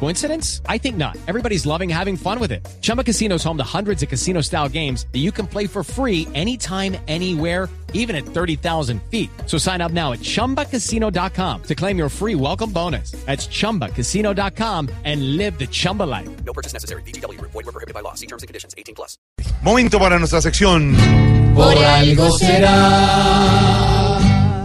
Coincidence? I think not. Everybody's loving having fun with it. Chumba Casino is home to hundreds of casino style games that you can play for free anytime, anywhere, even at 30,000 feet. So sign up now at chumbacasino.com to claim your free welcome bonus. That's chumbacasino.com and live the Chumba life. No purchase necessary. BGW. Void were prohibited by law. See terms and conditions. 18 plus. Momento para nuestra sección. Por algo será.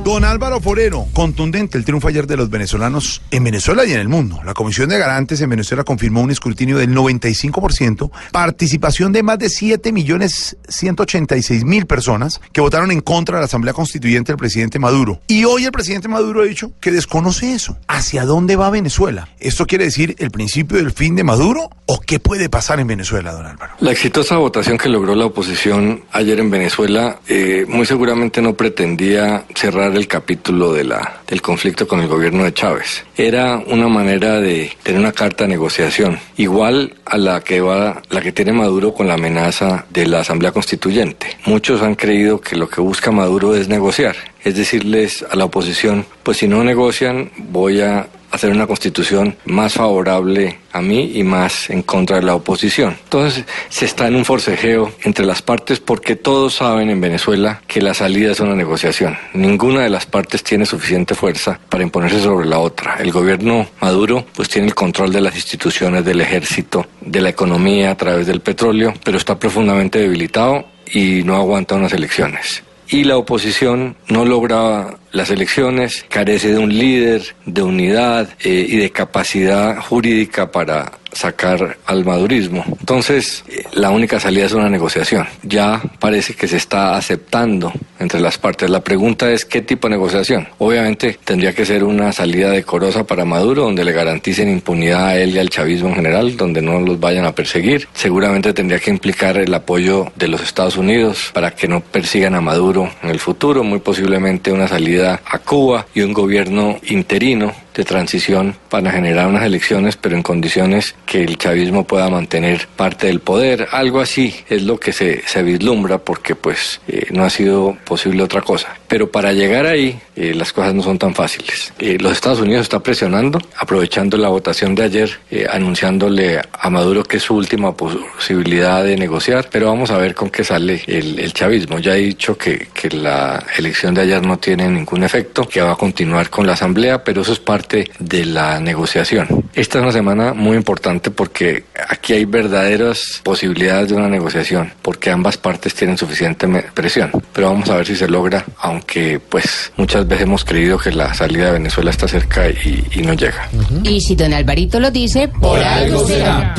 Don Álvaro Forero, contundente el triunfo ayer de los venezolanos en Venezuela y en el mundo. La Comisión de Garantes en Venezuela confirmó un escrutinio del 95%, participación de más de 7 millones 186 mil personas que votaron en contra de la Asamblea Constituyente del presidente Maduro. Y hoy el presidente Maduro ha dicho que desconoce eso. ¿Hacia dónde va Venezuela? ¿Esto quiere decir el principio del fin de Maduro? ¿O qué puede pasar en Venezuela, don Álvaro? La exitosa votación que logró la oposición ayer en Venezuela eh, muy seguramente no pretendía cerrar el capítulo del conflicto con el gobierno de Chávez. Era una manera de tener una carta de negociación, igual a la que va, la que tiene Maduro con la amenaza de la Asamblea Constituyente. Muchos han creído que lo que busca Maduro es negociar, es decirles a la oposición, pues si no negocian, voy a hacer una constitución más favorable a mí y más en contra de la oposición. Entonces se está en un forcejeo entre las partes porque todos saben en Venezuela que la salida es una negociación. Ninguna de las partes tiene suficiente fuerza para imponerse sobre la otra. El gobierno Maduro pues tiene el control de las instituciones, del ejército, de la economía a través del petróleo, pero está profundamente debilitado y no aguanta unas elecciones y la oposición no logra las elecciones, carece de un líder, de unidad eh, y de capacidad jurídica para sacar al madurismo. Entonces, la única salida es una negociación. Ya parece que se está aceptando entre las partes. La pregunta es qué tipo de negociación. Obviamente tendría que ser una salida decorosa para Maduro, donde le garanticen impunidad a él y al chavismo en general, donde no los vayan a perseguir. Seguramente tendría que implicar el apoyo de los Estados Unidos para que no persigan a Maduro en el futuro. Muy posiblemente una salida a Cuba y un gobierno interino de transición para generar unas elecciones, pero en condiciones que el chavismo pueda mantener parte del poder. Algo así es lo que se, se vislumbra porque pues eh, no ha sido posible otra cosa. Pero para llegar ahí eh, las cosas no son tan fáciles. Eh, los Estados Unidos está presionando, aprovechando la votación de ayer, anunciándole a Maduro que es su última posibilidad de negociar, pero vamos a ver con qué sale el, el chavismo. Ya he dicho que, que la elección de ayer no tiene ningún efecto, que va a continuar con la asamblea, pero eso es parte de la negociación. Esta es una semana muy importante porque aquí hay verdaderas posibilidades de una negociación, porque ambas partes tienen suficiente presión. Pero vamos a ver si se logra, aunque pues muchas veces hemos creído que la salida de Venezuela está cerca y, y no llega. Y si don Alvarito lo dice, por algo será.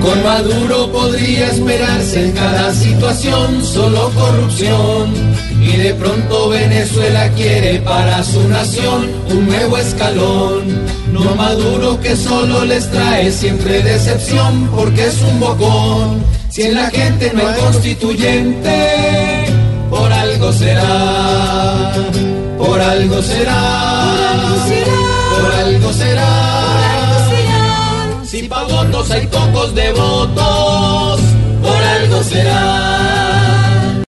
Con Maduro podría esperarse en cada situación solo corrupción. Y de pronto Venezuela quiere para su nación un nuevo escalón. No Maduro que solo les trae siempre decepción porque es un bocón. Si en la gente no hay constituyente, por algo será. Por algo será. Por algo será. Si pa' votos hay pocos de votos, por algo será.